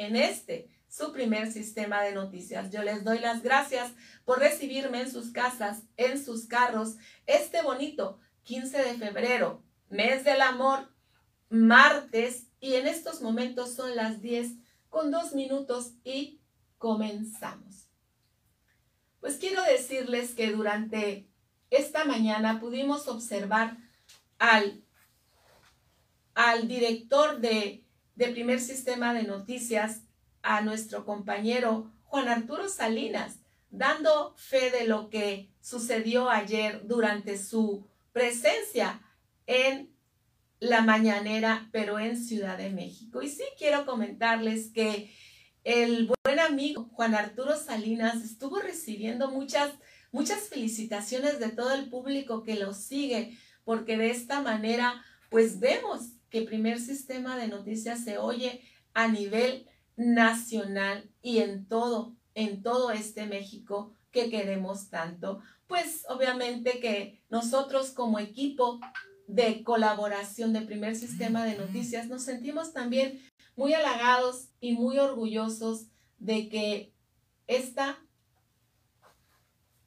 en este, su primer sistema de noticias. Yo les doy las gracias por recibirme en sus casas, en sus carros, este bonito 15 de febrero, mes del amor, martes, y en estos momentos son las 10 con dos minutos y comenzamos. Pues quiero decirles que durante esta mañana pudimos observar al, al director de, de primer sistema de noticias, a nuestro compañero Juan Arturo Salinas, dando fe de lo que sucedió ayer durante su presencia en la mañanera, pero en Ciudad de México. Y sí quiero comentarles que el buen amigo Juan Arturo Salinas estuvo recibiendo muchas, muchas felicitaciones de todo el público que lo sigue, porque de esta manera, pues vemos que primer sistema de noticias se oye a nivel nacional y en todo, en todo este México que queremos tanto. Pues obviamente que nosotros como equipo de colaboración de primer sistema de noticias nos sentimos también muy halagados y muy orgullosos de que esta,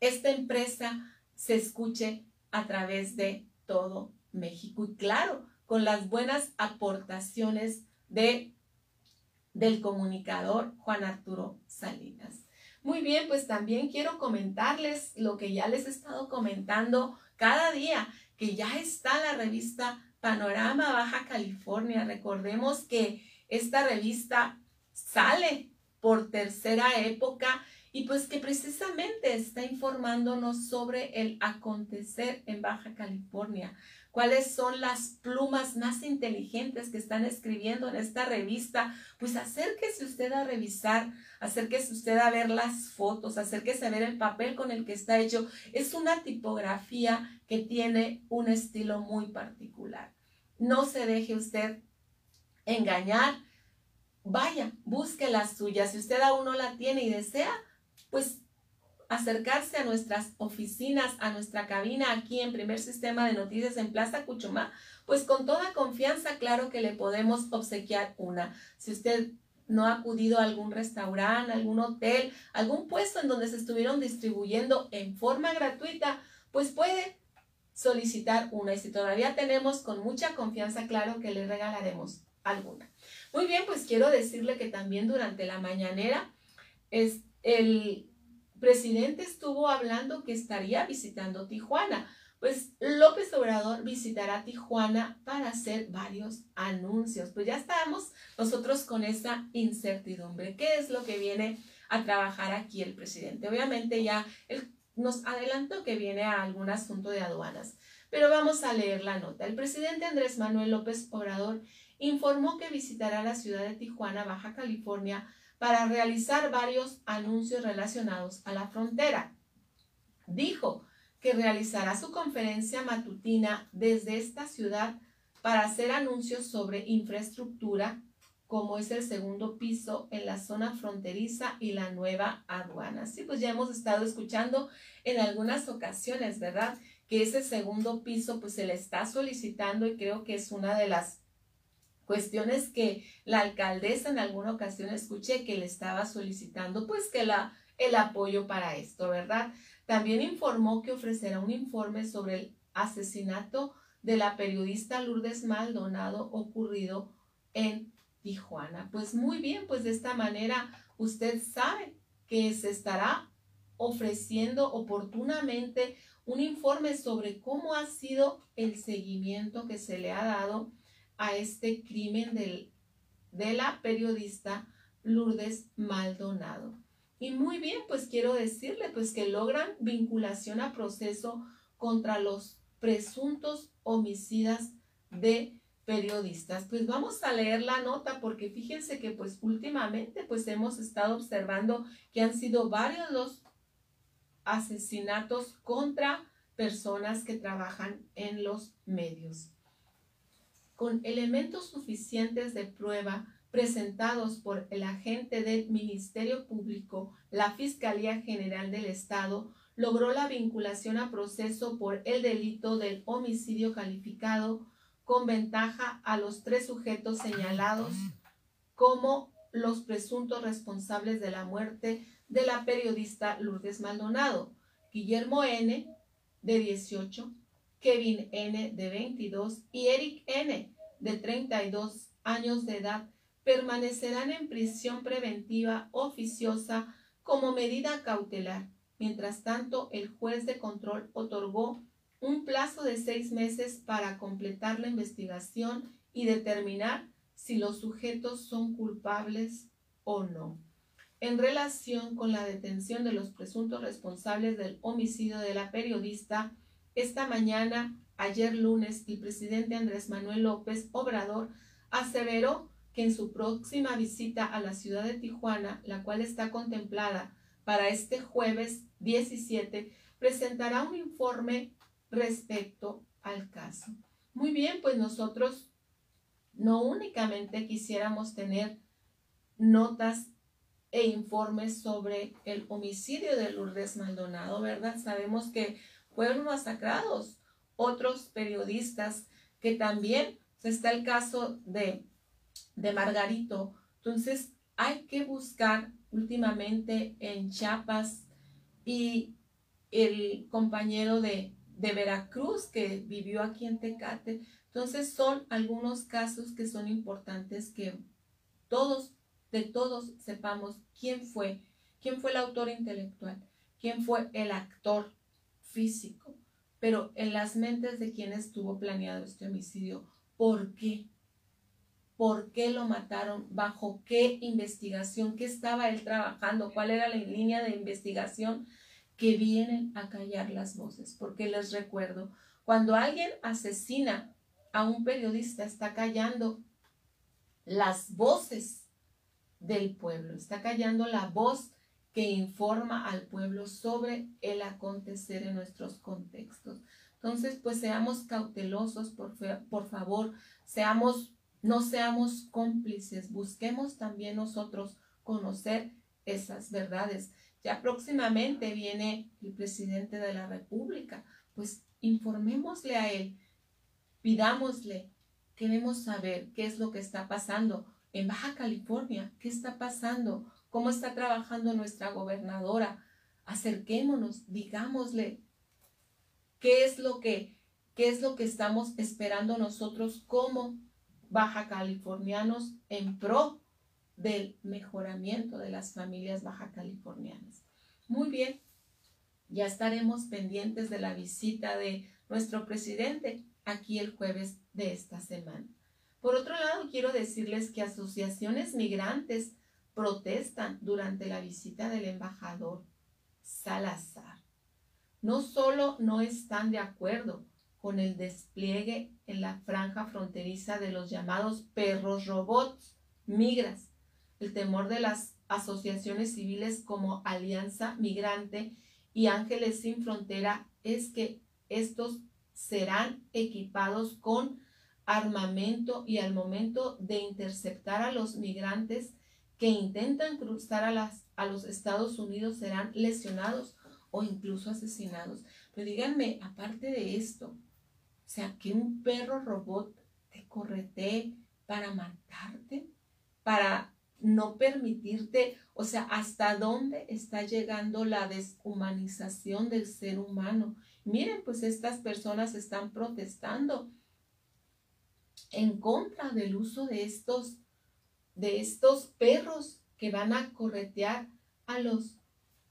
esta empresa se escuche a través de todo México. Y claro, con las buenas aportaciones de del comunicador Juan Arturo Salinas. Muy bien, pues también quiero comentarles lo que ya les he estado comentando cada día, que ya está la revista Panorama Baja California. Recordemos que esta revista sale por tercera época y pues que precisamente está informándonos sobre el acontecer en Baja California cuáles son las plumas más inteligentes que están escribiendo en esta revista, pues acérquese usted a revisar, acérquese usted a ver las fotos, acérquese a ver el papel con el que está hecho. Es una tipografía que tiene un estilo muy particular. No se deje usted engañar. Vaya, busque la suya. Si usted aún no la tiene y desea, pues acercarse a nuestras oficinas, a nuestra cabina aquí en Primer Sistema de Noticias en Plaza Cuchumá, pues con toda confianza, claro que le podemos obsequiar una. Si usted no ha acudido a algún restaurante, algún hotel, algún puesto en donde se estuvieron distribuyendo en forma gratuita, pues puede solicitar una. Y si todavía tenemos con mucha confianza, claro que le regalaremos alguna. Muy bien, pues quiero decirle que también durante la mañanera es el presidente estuvo hablando que estaría visitando Tijuana. Pues López Obrador visitará Tijuana para hacer varios anuncios. Pues ya estamos nosotros con esa incertidumbre. ¿Qué es lo que viene a trabajar aquí el presidente? Obviamente ya él nos adelantó que viene a algún asunto de aduanas. Pero vamos a leer la nota. El presidente Andrés Manuel López Obrador informó que visitará la ciudad de Tijuana, Baja California, para realizar varios anuncios relacionados a la frontera. Dijo que realizará su conferencia matutina desde esta ciudad para hacer anuncios sobre infraestructura, como es el segundo piso en la zona fronteriza y la nueva aduana. Sí, pues ya hemos estado escuchando en algunas ocasiones, ¿verdad? Que ese segundo piso pues se le está solicitando y creo que es una de las Cuestiones que la alcaldesa en alguna ocasión escuché que le estaba solicitando pues que la, el apoyo para esto, ¿verdad? También informó que ofrecerá un informe sobre el asesinato de la periodista Lourdes Maldonado ocurrido en Tijuana. Pues muy bien, pues de esta manera usted sabe que se estará ofreciendo oportunamente un informe sobre cómo ha sido el seguimiento que se le ha dado a este crimen de la periodista Lourdes Maldonado. Y muy bien, pues quiero decirle pues que logran vinculación a proceso contra los presuntos homicidas de periodistas. Pues vamos a leer la nota porque fíjense que pues últimamente pues hemos estado observando que han sido varios los asesinatos contra personas que trabajan en los medios con elementos suficientes de prueba presentados por el agente del Ministerio Público, la Fiscalía General del Estado logró la vinculación a proceso por el delito del homicidio calificado con ventaja a los tres sujetos señalados como los presuntos responsables de la muerte de la periodista Lourdes Maldonado, Guillermo N., de 18, Kevin N., de 22, y Eric N., de 32 años de edad, permanecerán en prisión preventiva oficiosa como medida cautelar. Mientras tanto, el juez de control otorgó un plazo de seis meses para completar la investigación y determinar si los sujetos son culpables o no. En relación con la detención de los presuntos responsables del homicidio de la periodista, esta mañana, ayer lunes, el presidente Andrés Manuel López Obrador aseveró que en su próxima visita a la ciudad de Tijuana, la cual está contemplada para este jueves 17, presentará un informe respecto al caso. Muy bien, pues nosotros no únicamente quisiéramos tener notas e informes sobre el homicidio de Lourdes Maldonado, ¿verdad? Sabemos que fueron masacrados otros periodistas que también está el caso de, de Margarito. Entonces, hay que buscar últimamente en Chiapas y el compañero de, de Veracruz que vivió aquí en Tecate. Entonces son algunos casos que son importantes que todos, de todos sepamos quién fue, quién fue el autor intelectual, quién fue el actor físico, pero en las mentes de quien estuvo planeado este homicidio, ¿por qué? ¿Por qué lo mataron? ¿Bajo qué investigación? ¿Qué estaba él trabajando? ¿Cuál era la línea de investigación? Que vienen a callar las voces. Porque les recuerdo, cuando alguien asesina a un periodista, está callando las voces del pueblo, está callando la voz que informa al pueblo sobre el acontecer en nuestros contextos. Entonces, pues seamos cautelosos, por, favor, seamos, no seamos cómplices, busquemos también nosotros conocer esas verdades. Ya próximamente viene el presidente de la República, pues informémosle a él Pidámosle, queremos saber qué es lo que está pasando en Baja California, qué está pasando, cómo está trabajando nuestra gobernadora. Acerquémonos, digámosle qué es lo que qué es lo que estamos esperando nosotros como baja californianos en pro del mejoramiento de las familias baja californianas. Muy bien, ya estaremos pendientes de la visita de nuestro presidente aquí el jueves de esta semana. Por otro lado, quiero decirles que asociaciones migrantes protestan durante la visita del embajador Salazar. No solo no están de acuerdo con el despliegue en la franja fronteriza de los llamados perros robots, migras, el temor de las asociaciones civiles como Alianza Migrante y Ángeles Sin Frontera es que estos serán equipados con armamento y al momento de interceptar a los migrantes que intentan cruzar a, los Estados Unidos serán lesionados o incluso asesinados. Pero díganme, aparte de esto, o sea, que un perro robot te corretee para matarte, para no permitirte, o sea, hasta dónde está llegando la deshumanización del ser humano Miren, pues estas personas están protestando en contra del uso de estos, de estos perros que van a corretear a los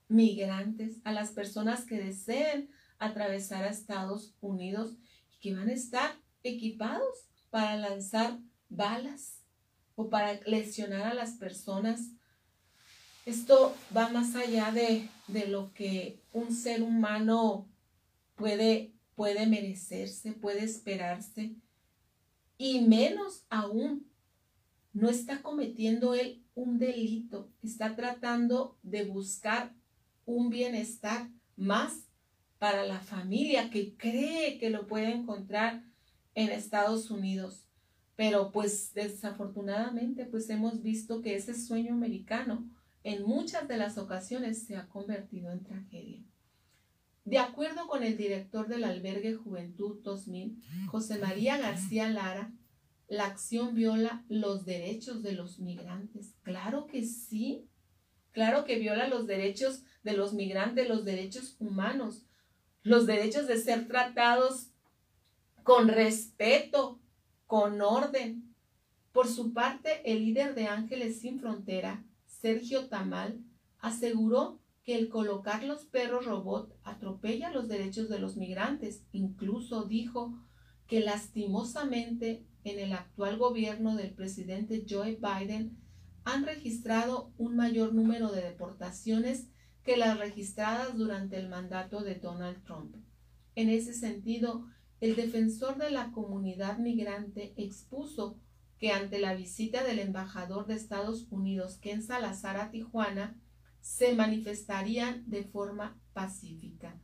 migrantes, a las personas que deseen atravesar a Estados Unidos y que van a estar equipados para lanzar balas o para lesionar a las personas. Esto va más allá de, de lo que un ser humano puede, puede merecerse, puede esperarse. Y menos aún, no está cometiendo él un delito, está tratando de buscar un bienestar más para la familia que cree que lo puede encontrar en Estados Unidos. Pero pues desafortunadamente pues hemos visto que ese sueño americano en muchas de las ocasiones se ha convertido en tragedia. De acuerdo con el director del albergue Juventud 2000, José María García Lara, la acción viola los derechos de los migrantes. Claro que sí. Claro que viola los derechos de los migrantes, los derechos humanos, los derechos de ser tratados con respeto, con orden. Por su parte, el líder de Ángeles Sin Frontera, Sergio Tamal, aseguró que el colocar los perros robot atropella los derechos de los migrantes. Incluso dijo que lastimosamente en el actual gobierno del presidente Joe Biden han registrado un mayor número de deportaciones que las registradas durante el mandato de Donald Trump. En ese sentido, el defensor de la comunidad migrante expuso que ante la visita del embajador de Estados Unidos, Ken Salazar, a Tijuana, se manifestarían de forma pacífica.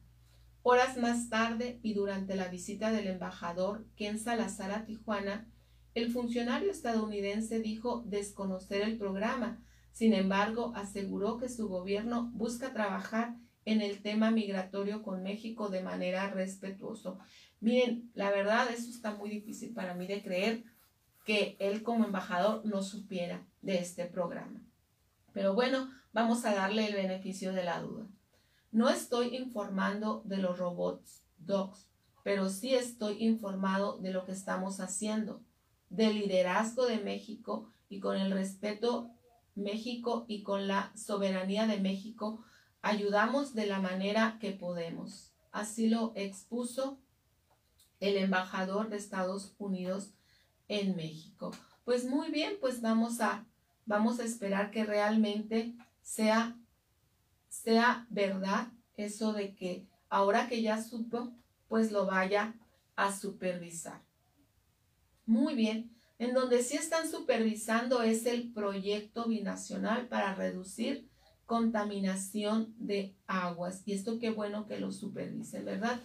Horas más tarde y durante la visita del embajador Ken Salazar a Tijuana, el funcionario estadounidense dijo desconocer el programa, sin embargo, aseguró que su gobierno busca trabajar en el tema migratorio con México de manera respetuosa. Miren, la verdad, eso está muy difícil para mí de creer que él como embajador no supiera de este programa. Pero bueno, vamos a darle el beneficio de la duda. No estoy informando de los robots dogs, pero sí estoy informado de lo que estamos haciendo, del liderazgo de México y con el respeto México y con la soberanía de México ayudamos de la manera que podemos. Así lo expuso el embajador de Estados Unidos en México. Pues muy bien, pues vamos a vamos a esperar que realmente sea sea verdad eso de que ahora que ya supo, pues lo vaya a supervisar. Muy bien, en donde sí están supervisando es el proyecto binacional para reducir contaminación de aguas. Y esto qué bueno que lo supervisen, ¿verdad?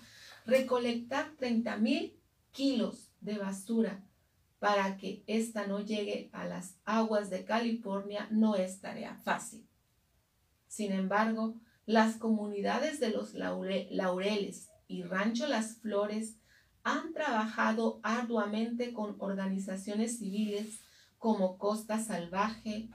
Recolectar 30 mil kilos de basura para que ésta no llegue a las aguas de California no es tarea fácil. Sin embargo, las comunidades de los laureles y Rancho Las Flores han trabajado arduamente con organizaciones civiles como Costa Salvaje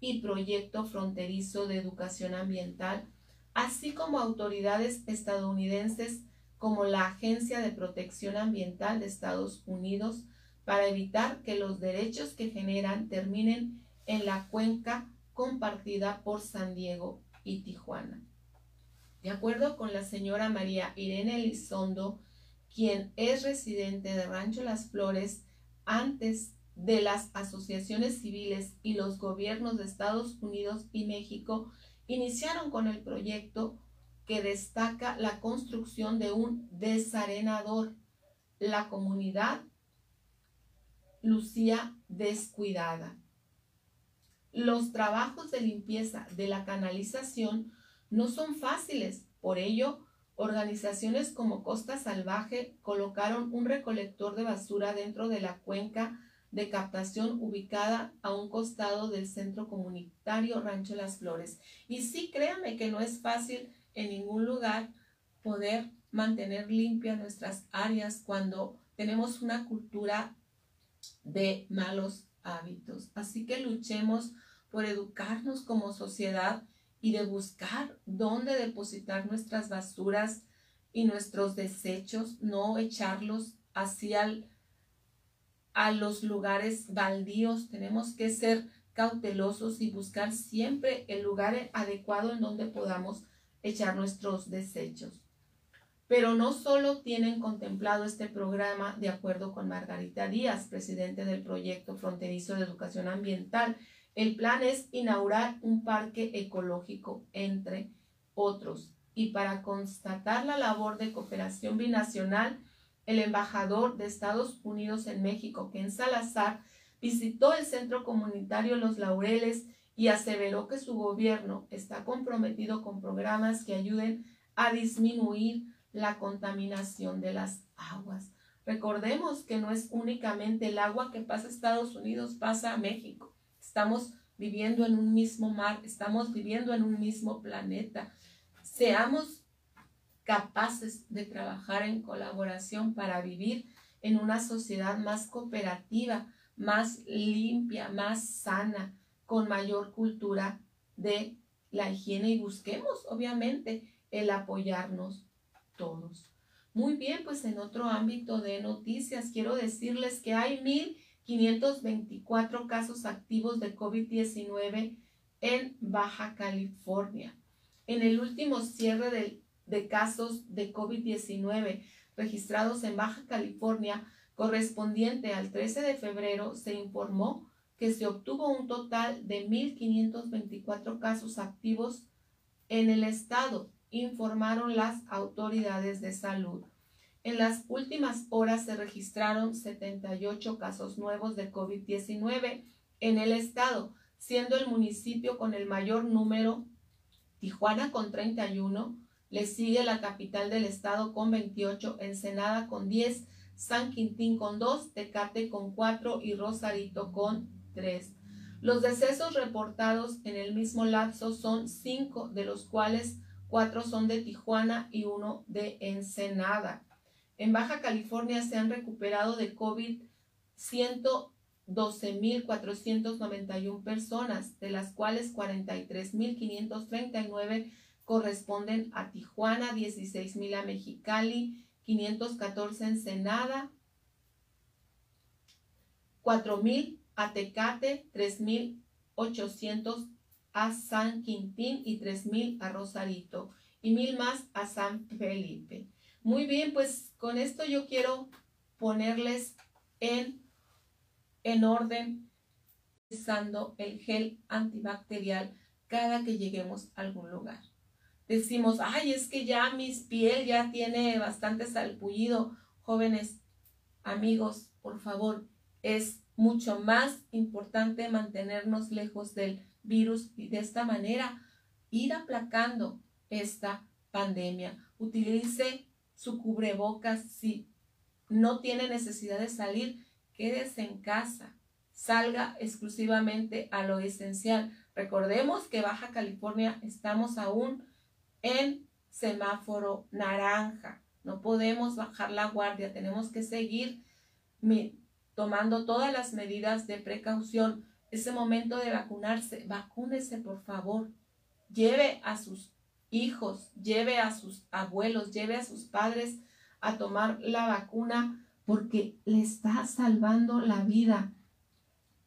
y Proyecto Fronterizo de Educación Ambiental, así como autoridades estadounidenses como la Agencia de Protección Ambiental de Estados Unidos para evitar que los derechos que generan terminen en la cuenca compartida por San Diego y Tijuana. De acuerdo con la señora María Irene Elizondo, quien es residente de Rancho Las Flores antes de las asociaciones civiles y los gobiernos de Estados Unidos y México iniciaron con el proyecto que destaca la construcción de un desarenador. La comunidad lucía descuidada. Los trabajos de limpieza de la canalización no son fáciles, por ello Organizaciones como Costa Salvaje colocaron un recolector de basura dentro de la cuenca de captación ubicada a un costado del centro comunitario Rancho Las Flores. Y sí, créanme que no es fácil en ningún lugar poder mantener limpias nuestras áreas cuando tenemos una cultura de malos hábitos. Así que luchemos por educarnos como sociedad y de buscar dónde depositar nuestras basuras y nuestros desechos, no echarlos hacia a los lugares baldíos. Tenemos que ser cautelosos y buscar siempre el lugar adecuado en donde podamos echar nuestros desechos. Pero no solo tienen contemplado este programa de acuerdo con Margarita Díaz, presidente del proyecto fronterizo de educación ambiental, el plan es inaugurar un parque ecológico, entre otros. Y para constatar la labor de cooperación binacional, el embajador de Estados Unidos en México, Ken Salazar, visitó el centro comunitario Los Laureles y aseveró que su gobierno está comprometido con programas que ayuden a disminuir la contaminación de las aguas. Recordemos que no es únicamente el agua que pasa a Estados Unidos, pasa a México. Estamos viviendo en un mismo mar, estamos viviendo en un mismo planeta. Seamos capaces de trabajar en colaboración para vivir en una sociedad más cooperativa, más limpia, más sana, con mayor cultura de la higiene y busquemos, obviamente, el apoyarnos todos. Muy bien, pues en otro ámbito de noticias, quiero decirles que hay 1.524 casos activos de COVID-19 en Baja California. En el último cierre de, de casos de COVID-19 registrados en Baja California, correspondiente al 13 de febrero, se informó que se obtuvo un total de 1.524 casos activos en el estado, informaron las autoridades de salud. En las últimas horas se registraron 78 casos nuevos de COVID-19 en el estado, siendo el municipio con el mayor número Tijuana con 31, le sigue la capital del estado con 28, Ensenada con 10, San Quintín con 2, Tecate con 4 y Rosarito con 3. Los decesos reportados en el mismo lapso son 5, de los cuales 4 son de Tijuana y 1 de Ensenada. En Baja California se han recuperado de COVID 112.491 personas, de las cuales 43.539 corresponden a Tijuana, 16.000 a Mexicali, 514 en Senada, 4.000 a Tecate, 3.800 a San Quintín y 3.000 a Rosarito y mil más a San Felipe. Muy bien, pues con esto yo quiero ponerles en, en orden usando el gel antibacterial cada que lleguemos a algún lugar decimos, ay, es que ya mis piel ya tiene bastante salpullido. Jóvenes, amigos, por favor, es mucho más importante mantenernos lejos del virus y de esta manera ir aplacando esta pandemia. Utilice su cubrebocas si no tiene necesidad de salir, quédese en casa. Salga exclusivamente a lo esencial. Recordemos que Baja California estamos aún en semáforo naranja. No podemos bajar la guardia, tenemos que seguir tomando todas las medidas de precaución. Ese momento de vacunarse, vacúnese por favor. Lleve a sus hijos, lleve a sus abuelos, lleve a sus padres a tomar la vacuna porque le está salvando la vida.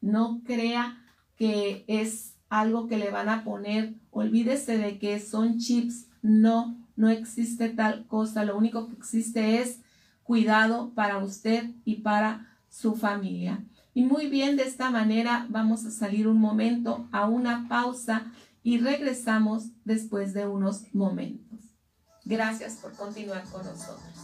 No crea que es algo que le van a poner. Olvídese de que son chips no, no existe tal cosa. Lo único que existe es cuidado para usted y para su familia. Y muy bien, de esta manera vamos a salir un momento a una pausa y regresamos después de unos momentos. Gracias por continuar con nosotros.